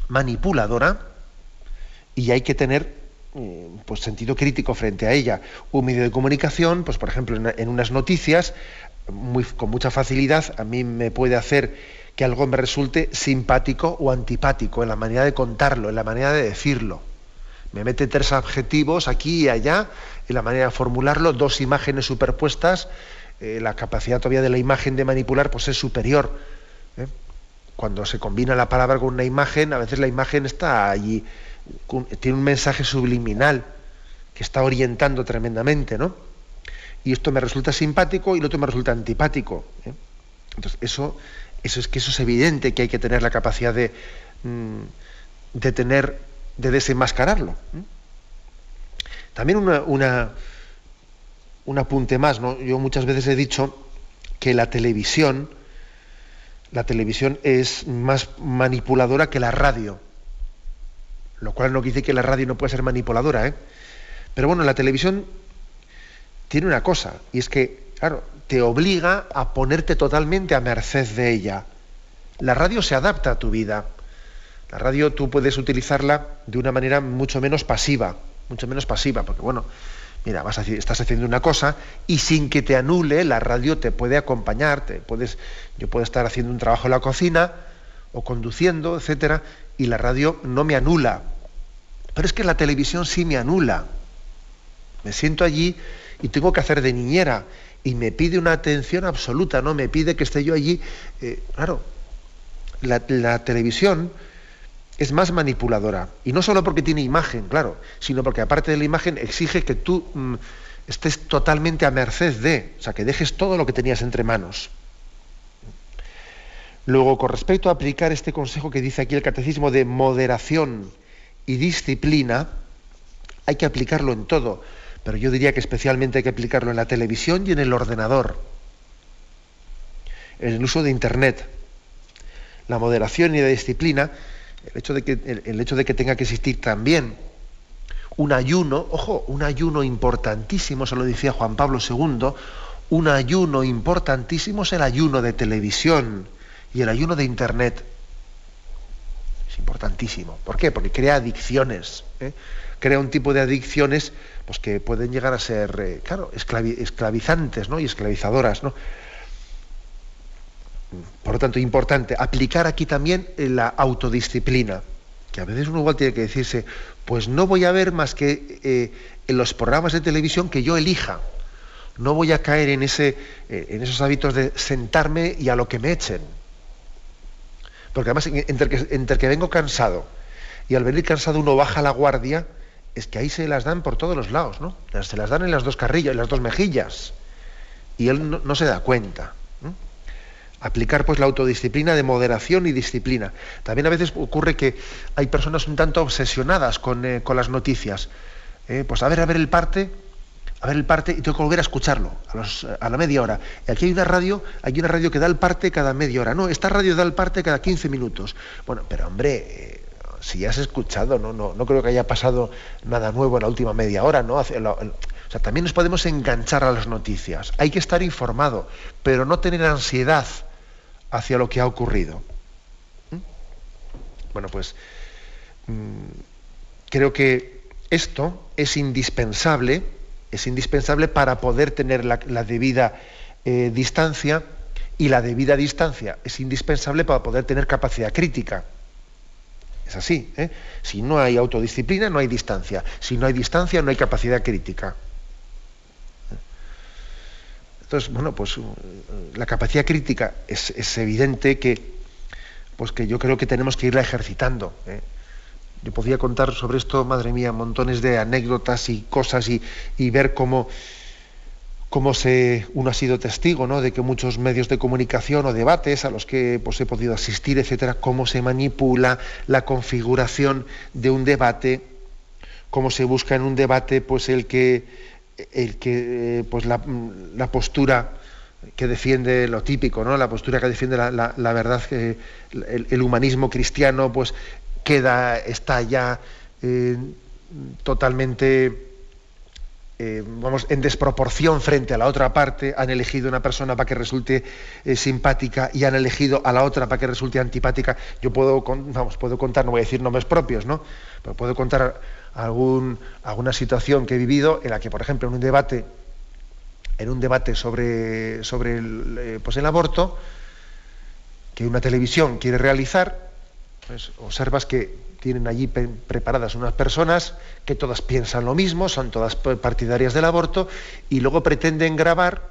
manipuladora y hay que tener pues sentido crítico frente a ella. Un medio de comunicación, pues por ejemplo en unas noticias con mucha facilidad a mí me puede hacer que algo me resulte simpático o antipático en la manera de contarlo, en la manera de decirlo. Me mete tres adjetivos aquí y allá, en la manera de formularlo, dos imágenes superpuestas, eh, la capacidad todavía de la imagen de manipular pues es superior. ¿eh? Cuando se combina la palabra con una imagen, a veces la imagen está allí, tiene un mensaje subliminal que está orientando tremendamente, ¿no? y esto me resulta simpático y lo otro me resulta antipático. ¿eh? Entonces, eso, eso es que eso es evidente que hay que tener la capacidad de, mm, de tener, de desenmascararlo. También una, un apunte más, ¿no? Yo muchas veces he dicho que la televisión, la televisión es más manipuladora que la radio. Lo cual no quiere decir que la radio no pueda ser manipuladora, ¿eh? Pero bueno, la televisión tiene una cosa, y es que, claro, te obliga a ponerte totalmente a merced de ella. La radio se adapta a tu vida. La radio tú puedes utilizarla de una manera mucho menos pasiva, mucho menos pasiva, porque bueno, mira, estás haciendo una cosa y sin que te anule, la radio te puede acompañar, puedes, yo puedo estar haciendo un trabajo en la cocina o conduciendo, etcétera, y la radio no me anula. Pero es que la televisión sí me anula. Me siento allí y tengo que hacer de niñera y me pide una atención absoluta, ¿no? Me pide que esté yo allí. Eh, claro, la, televisión es más manipuladora. Y no solo porque tiene imagen, claro, sino porque aparte de la imagen exige que tú mm, estés totalmente a merced de, o sea, que dejes todo lo que tenías entre manos. Luego, con respecto a aplicar este consejo que dice aquí el catecismo de moderación y disciplina, hay que aplicarlo en todo pero yo diría que especialmente hay que aplicarlo en la televisión y en el ordenador, en el uso de Internet. La moderación y la disciplina, el hecho de que, el, hecho de que tenga que existir también un ayuno, ojo, un ayuno importantísimo, se lo decía Juan Pablo II, un ayuno importantísimo es el ayuno de televisión y el ayuno de Internet. Es importantísimo. ¿Por qué? Porque crea adicciones. ¿eh? Crea un tipo de adicciones pues que pueden llegar a ser, eh, claro, esclavizantes ¿no? y esclavizadoras. ¿no? Por lo tanto, importante, aplicar aquí también la autodisciplina. que a veces uno igual tiene que decirse, pues no voy a ver más que eh, en los programas de televisión que yo elija. No voy a caer en, ese, eh, en esos hábitos de sentarme y a lo que me echen. Porque además, entre que, entre que vengo cansado y al venir cansado uno baja la guardia, es que ahí se las dan por todos los lados, ¿no? Se las dan en las dos carrillas, en las dos mejillas. Y él no, se da cuenta. Aplicar pues la autodisciplina de moderación y disciplina. También a veces ocurre que hay personas un tanto obsesionadas con, eh, las noticias. Eh, pues a ver, a ver el parte, a ver el parte y tengo que volver a escucharlo a, la media hora. Aquí hay una radio, hay una radio que da el parte cada media hora. No, esta radio da el parte cada 15 minutos. Bueno, pero hombre, eh, si ya has escuchado, ¿no? No, no creo que haya pasado nada nuevo en la última media hora, ¿no? O sea, también nos podemos enganchar a las noticias. Hay que estar informado, pero no tener ansiedad hacia lo que ha ocurrido. ¿Mm? Bueno, pues mm, creo que esto es indispensable, es indispensable para poder tener la, debida eh, distancia y la debida distancia es indispensable para poder tener capacidad crítica. Es así. ¿eh? Si no hay autodisciplina, no hay distancia. Si no hay distancia, no hay capacidad crítica. Entonces, bueno, pues uh, la capacidad crítica es, evidente que, pues que yo creo que tenemos que irla ejercitando. ¿eh? Yo podría contar sobre esto, madre mía, montones de anécdotas y cosas y, y ver cómo cómo se, uno ha sido testigo ¿no? de que muchos medios de comunicación o debates a los que pues, he podido asistir, etcétera, cómo se manipula la configuración de un debate, cómo se busca en un debate pues, el que, el que pues, la, postura que defiende lo típico, ¿no? la postura que defiende la, verdad, que el, humanismo cristiano pues, queda, está ya eh, totalmente eh, vamos, en desproporción frente a la otra parte, han elegido una persona para que resulte eh, simpática y han elegido a la otra para que resulte antipática. Yo puedo, vamos, puedo contar, no voy a decir nombres propios, ¿no? Pero puedo contar alguna situación que he vivido en la que, por ejemplo, en un debate, en un debate sobre, sobre el, eh, pues el aborto, que una televisión quiere realizar, pues observas que tienen allí preparadas unas personas que todas piensan lo mismo, son todas partidarias del aborto, y luego pretenden grabar,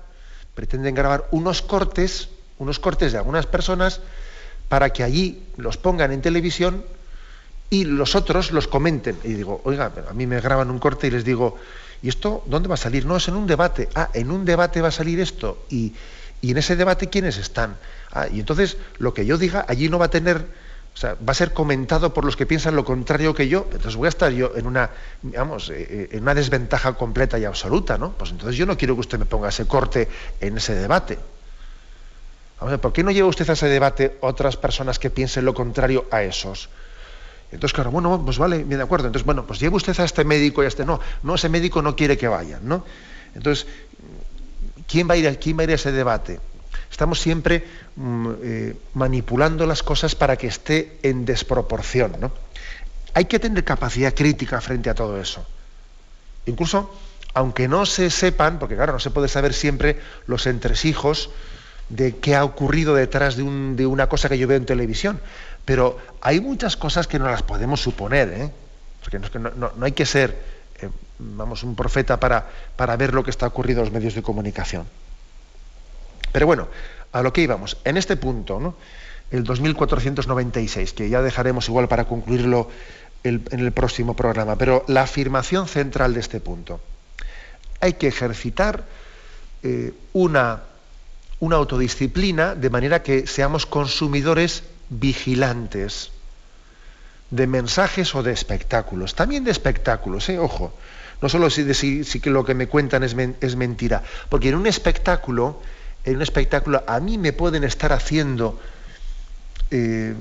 pretenden grabar unos cortes, unos cortes de algunas personas, para que allí los pongan en televisión y los otros los comenten. Y digo, oiga, a mí me graban un corte y les digo, ¿y esto dónde va a salir? No, es en un debate. Ah, en un debate va a salir esto. Y, y en ese debate, ¿quiénes están? Ah, y entonces lo que yo diga allí no va a tener o sea, va a ser comentado por los que piensan lo contrario que yo, entonces voy a estar yo en una, digamos, eh, eh, en una desventaja completa y absoluta, ¿no? Pues entonces yo no quiero que usted me ponga ese corte en ese debate. ¿por qué no lleva usted a ese debate otras personas que piensen lo contrario a esos? Entonces, claro, bueno, pues vale, bien de acuerdo. Entonces, bueno, pues lleve usted a este médico y a este no. No, ese médico no quiere que vayan, ¿no? Entonces, ¿quién va a ir, quién va a, ir a ese debate? Estamos siempre mm, eh, manipulando las cosas para que esté en desproporción. ¿no? Hay que tener capacidad crítica frente a todo eso. Incluso, aunque no se sepan, porque claro, no se puede saber siempre los entresijos de qué ha ocurrido detrás de, una cosa que yo veo en televisión, pero hay muchas cosas que no las podemos suponer, ¿eh? porque no, hay que ser, eh, vamos, un profeta para, para ver lo que está ocurriendo en los medios de comunicación. Pero bueno, a lo que íbamos. En este punto, el 2496, que ya dejaremos igual para concluirlo en el próximo programa, pero la afirmación central de este punto. Hay que ejercitar eh, una, una autodisciplina de manera que seamos consumidores vigilantes de mensajes o de espectáculos. También de espectáculos, ¿eh? ojo. No solo si, que lo que me cuentan es, mentira, porque en un espectáculo en un espectáculo a mí me pueden estar haciendo eh,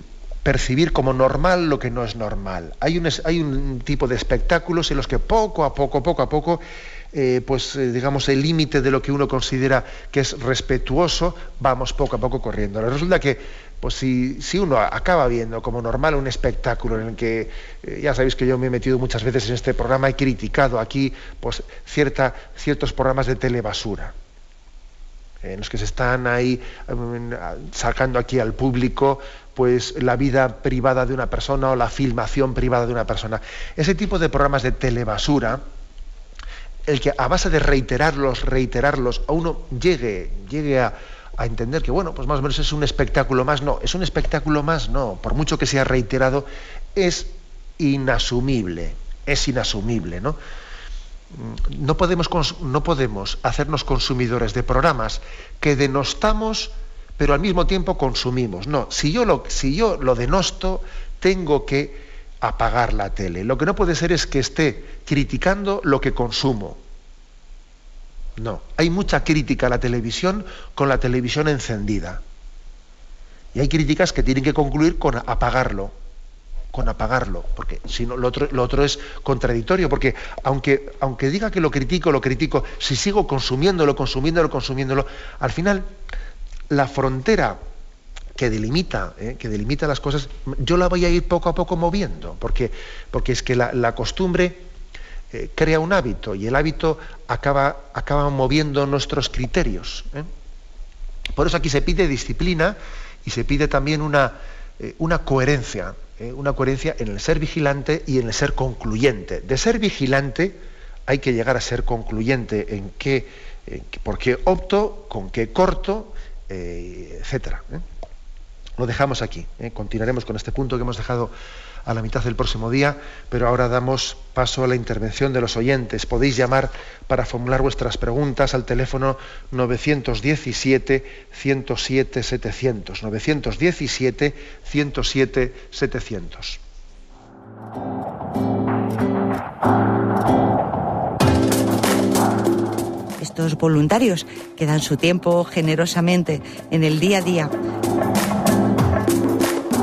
percibir como normal lo que no es normal. Hay un, tipo de espectáculos en los que poco a poco, poco a poco, eh, pues digamos el límite de lo que uno considera que es respetuoso, vamos poco a poco corriendo. Resulta que, pues si, si uno acaba viendo como normal un espectáculo en el que, ya sabéis que yo me he metido muchas veces en este programa, he criticado aquí pues, cierta, ciertos programas de telebasura en los que se están ahí em, sacando aquí al público pues la vida privada de una persona o la filmación privada de una persona. Ese tipo de programas de telebasura, el que a base de reiterarlos, reiterarlos, a uno llegue, llegue a, a entender que, bueno, pues más o menos es un espectáculo más, no, es un espectáculo más, no, por mucho que sea reiterado, es inasumible, es inasumible, ¿no? Mm, no podemos, no podemos hacernos consumidores de programas que denostamos, pero al mismo tiempo consumimos. No, si yo lo, si yo lo denosto, tengo que apagar la tele. Lo que no puede ser es que esté criticando lo que consumo. No, hay mucha crítica a la televisión con la televisión encendida. Y hay críticas que tienen que concluir con apagarlo con apagarlo, porque si no, lo otro, es contradictorio, porque aunque, aunque diga que lo critico, lo critico, si sigo consumiéndolo, consumiéndolo, consumiéndolo, al final la frontera que delimita, ¿eh? que delimita las cosas, yo la voy a ir poco a poco moviendo, porque, porque es que la, costumbre eh, crea un hábito y el hábito acaba, acaba moviendo nuestros criterios. ¿eh? Por eso aquí se pide disciplina y se pide también una, una coherencia eh, una coherencia en el ser vigilante y en el ser concluyente. De ser vigilante hay que llegar a ser concluyente en qué, por qué opto, con qué corto, eh, etcétera. ¿eh? Lo dejamos aquí. Continuaremos con este punto que hemos dejado a la mitad del próximo día, pero ahora damos paso a la intervención de los oyentes. Podéis llamar para formular vuestras preguntas al teléfono 917-107-700. 917-107-700. Estos voluntarios que dan su tiempo generosamente en el día a día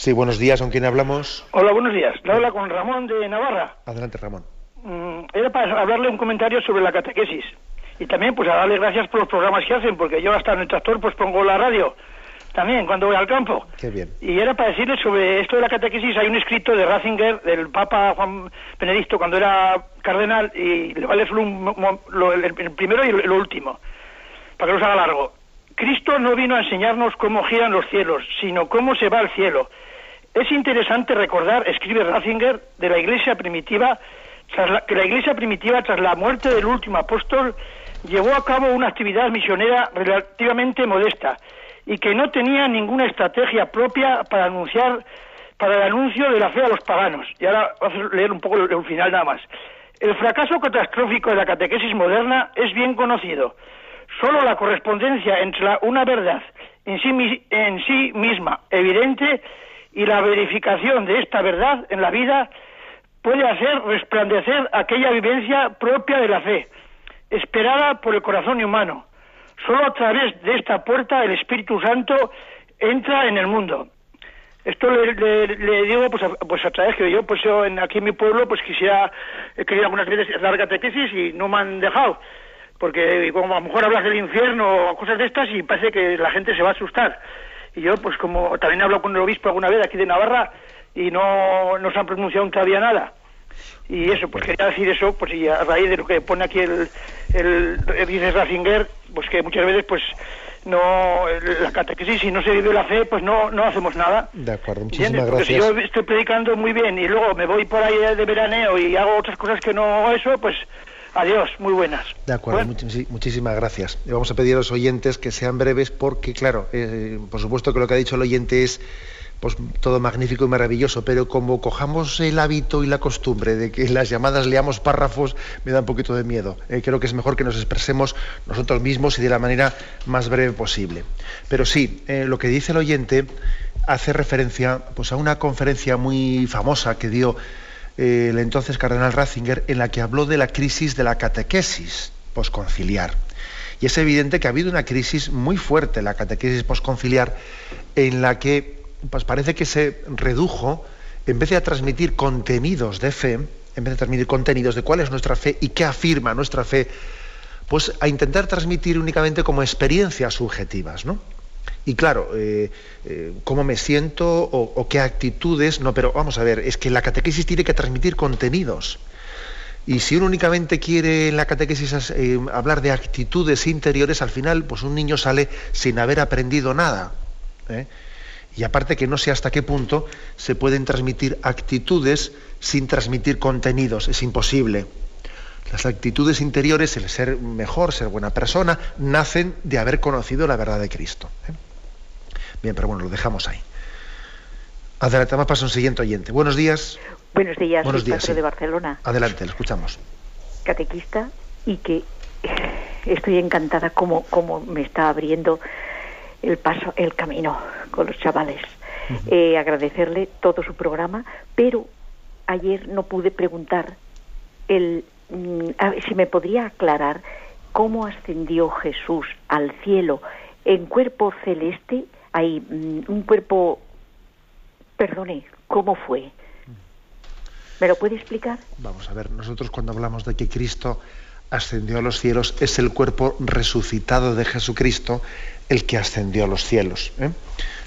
Sí, buenos días, ¿con quién hablamos? Hola, buenos días. Le habla con Ramón de Navarra. Adelante, Ramón. Mm, era para hablarle un comentario sobre la catequesis. Y también, pues, a darle gracias por los programas que hacen, porque yo hasta en el tractor, pues, pongo la radio también cuando voy al campo. Qué bien. Y era para decirle sobre esto de la catequesis, hay un escrito de Ratzinger, del Papa Juan Benedicto, cuando era cardenal, y le vale solo el, primero y el, último, para que los haga largo. Cristo no vino a enseñarnos cómo giran los cielos, sino cómo se va al cielo. Es interesante recordar, escribe Ratzinger, de la iglesia primitiva, que la iglesia primitiva, tras la muerte del último apóstol, llevó a cabo una actividad misionera relativamente modesta y que no tenía ninguna estrategia propia para anunciar para el anuncio de la fe a los paganos. Y ahora voy a leer un poco el, final nada más. El fracaso catastrófico de la catequesis moderna es bien conocido. Solo la correspondencia entre una verdad en sí, en sí misma evidente y la verificación de esta verdad en la vida puede hacer resplandecer aquella vivencia propia de la fe, esperada por el corazón humano. Solo a través de esta puerta el Espíritu Santo entra en el mundo. Esto le, digo pues a, pues a través que yo pues aquí en mi pueblo pues quisiera he querido algunas veces dar catequesis y no me han dejado porque como a lo mejor hablas del infierno o cosas de estas y parece que la gente se va a asustar. Y yo, pues como también hablo con el obispo alguna vez aquí de Navarra y no, no se han pronunciado todavía nada. Y eso, pues quería decir eso, pues y a raíz de lo que pone aquí el, el, el Ratzinger, pues que muchas veces pues no la catequesis si no se vive la fe pues no no hacemos nada. De acuerdo muchísimas gracias si yo estoy predicando muy bien y luego me voy por ahí de veraneo y hago otras cosas que no eso pues Adiós, muy buenas. De acuerdo, muchísimas gracias. Y vamos a pedir a los oyentes que sean breves porque, claro, eh, por supuesto que lo que ha dicho el oyente es pues todo magnífico y maravilloso, pero como cojamos el hábito y la costumbre de que en las llamadas leamos párrafos, me da un poquito de miedo. Eh, creo que es mejor que nos expresemos nosotros mismos y de la manera más breve posible. Pero sí, eh, lo que dice el oyente hace referencia pues, a una conferencia muy famosa que dio el entonces cardenal Ratzinger en la que habló de la crisis de la catequesis posconciliar. Y es evidente que ha habido una crisis muy fuerte, la catequesis posconciliar, en la que pues parece que se redujo, en vez de transmitir contenidos de fe, en vez de transmitir contenidos de cuál es nuestra fe y qué afirma nuestra fe, pues a intentar transmitir únicamente como experiencias subjetivas, ¿no? Y claro, eh, eh, cómo me siento o, qué actitudes, no, pero vamos a ver, es que la catequesis tiene que transmitir contenidos. Y si uno únicamente quiere en la catequesis eh, hablar de actitudes interiores, al final, pues un niño sale sin haber aprendido nada. Y aparte que no sé hasta qué punto se pueden transmitir actitudes sin transmitir contenidos, es imposible. Las actitudes interiores, el ser mejor, ser buena persona, nacen de haber conocido la verdad de Cristo. ¿eh? Bien, pero bueno, lo dejamos ahí. Adelante, vamos a un siguiente oyente. Buenos días. Buenos días, Buenos días de Barcelona. Adelante, lo escuchamos. Catequista y que estoy encantada como, como me está abriendo el paso, el camino con los chavales. Eh, agradecerle todo su programa, pero ayer no pude preguntar el, si me podría aclarar cómo ascendió Jesús al cielo en cuerpo celeste, hay mm, un cuerpo, perdone, ¿cómo fue? ¿Me lo puede explicar? Vamos a ver, nosotros cuando hablamos de que Cristo ascendió a los cielos es el cuerpo resucitado de Jesucristo el que ascendió a los cielos. ¿eh?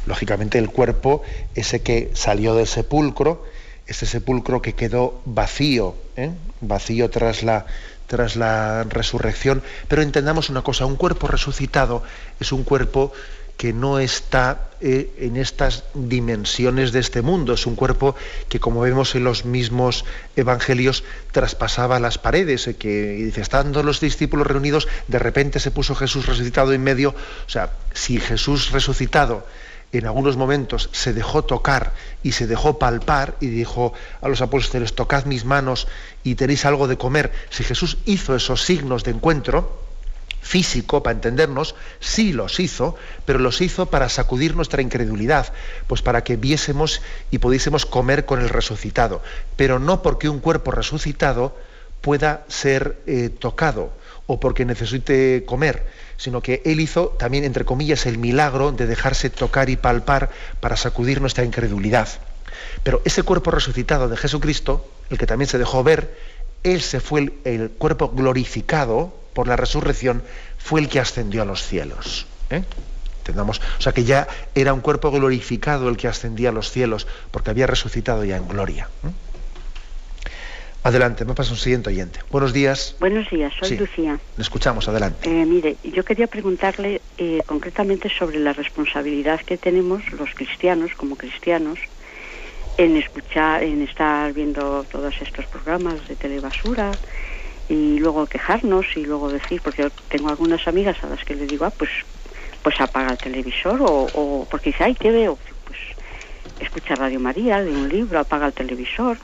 Lógicamente el cuerpo, ese que salió del sepulcro, ese sepulcro que quedó vacío, ¿eh? vacío tras la, tras la resurrección. Pero entendamos una cosa, un cuerpo resucitado es un cuerpo que no está eh, en estas dimensiones de este mundo. Es un cuerpo que, como vemos en los mismos evangelios, traspasaba las paredes, eh, que dice, estando los discípulos reunidos, de repente se puso Jesús resucitado en medio. O sea, si Jesús resucitado en algunos momentos se dejó tocar y se dejó palpar y dijo a los apóstoles, tocad mis manos y tenéis algo de comer. Si Jesús hizo esos signos de encuentro, físico, para entendernos, sí los hizo, pero los hizo para sacudir nuestra incredulidad, pues para que viésemos y pudiésemos comer con el resucitado, pero no porque un cuerpo resucitado pueda ser eh, tocado o porque necesite comer, sino que él hizo también, entre comillas, el milagro de dejarse tocar y palpar para sacudir nuestra incredulidad. Pero ese cuerpo resucitado de Jesucristo, el que también se dejó ver, él se fue el cuerpo glorificado, por la resurrección, fue el que ascendió a los cielos. ¿eh? o sea que ya era un cuerpo glorificado el que ascendía a los cielos, porque había resucitado ya en gloria. ¿eh? Adelante, me pasa un siguiente oyente. Buenos días. Buenos días, soy Lucía. Le escuchamos, adelante. Eh, mire, yo quería preguntarle eh, concretamente sobre la responsabilidad que tenemos los cristianos, como cristianos, en escuchar, en estar viendo todos estos programas de telebasura, y luego quejarnos y luego decir, porque yo tengo algunas amigas a las que le digo, ah, pues, pues apaga el televisor o, porque dice, ay, ¿qué veo? Pues escucha Radio María, de un libro, apaga el televisor,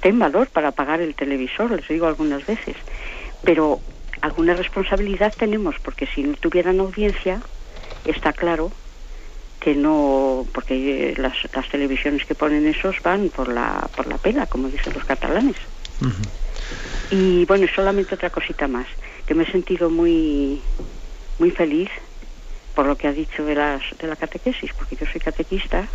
ten valor para apagar el televisor, les digo algunas veces, pero alguna responsabilidad tenemos, porque si no tuvieran audiencia, está claro que no, porque las, las televisiones que ponen esos van por la, por la pela, como dicen los catalanes. Y bueno, solamente otra cosita más, que me he sentido muy, muy feliz por lo que ha dicho de, las, de la catequesis, porque yo soy catequista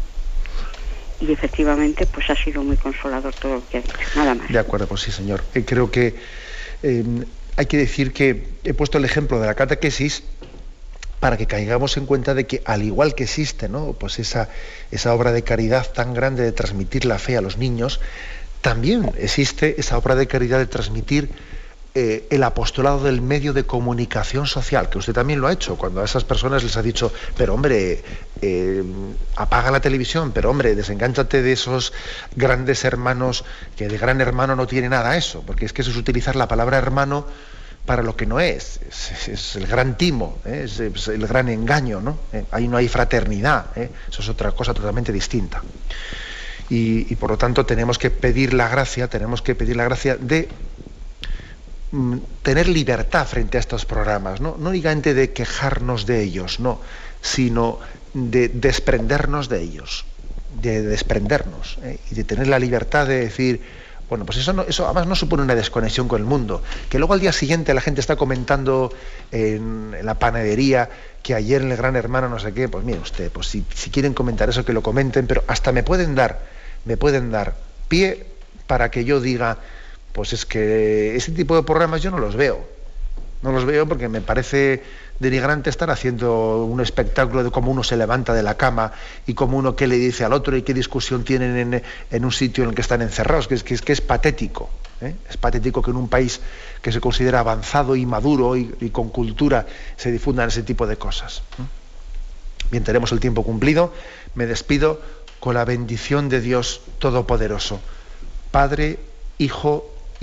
y efectivamente pues ha sido muy consolador todo lo que ha dicho, nada más. De acuerdo, pues sí, señor. Eh, creo que em, hay que decir que he puesto el ejemplo de la catequesis para que caigamos en cuenta de que al igual que existe ¿no? pues esa, esa obra de caridad tan grande de transmitir la fe a los niños, también existe esa obra de caridad de transmitir eh, el apostolado del medio de comunicación social, que usted también lo ha hecho, cuando a esas personas les ha dicho, pero hombre, eh, apaga la televisión, pero hombre, desenganchate de esos grandes hermanos, que de gran hermano no tiene nada eso, porque es que eso es utilizar la palabra hermano para lo que no es, es, el gran timo, ¿eh? es, el gran engaño, ¿no? ahí no hay fraternidad, eso es otra cosa totalmente distinta. Y, y por lo tanto tenemos que pedir la gracia, tenemos que pedir la gracia de tener libertad frente a estos programas, ¿no? no únicamente de quejarnos de ellos, no, sino de desprendernos de ellos, de desprendernos ¿eh? y de tener la libertad de decir, bueno, pues eso, no, eso además no supone una desconexión con el mundo, que luego al día siguiente la gente está comentando en, la panadería que ayer en el Gran Hermano no sé qué, pues mire usted, pues si, si quieren comentar eso que lo comenten, pero hasta me pueden dar, me pueden dar pie para que yo diga, pues es que ese tipo de programas yo no los veo. No los veo porque me parece denigrante estar haciendo un espectáculo de cómo uno se levanta de la cama y cómo uno qué le dice al otro y qué discusión tienen en, un sitio en el que están encerrados, que es, que es, patético. ¿eh? Es patético que en un país que se considera avanzado y maduro y, con cultura se difundan ese tipo de cosas. Bien, tenemos el tiempo cumplido. Me despido con la bendición de Dios Todopoderoso, Padre, Hijo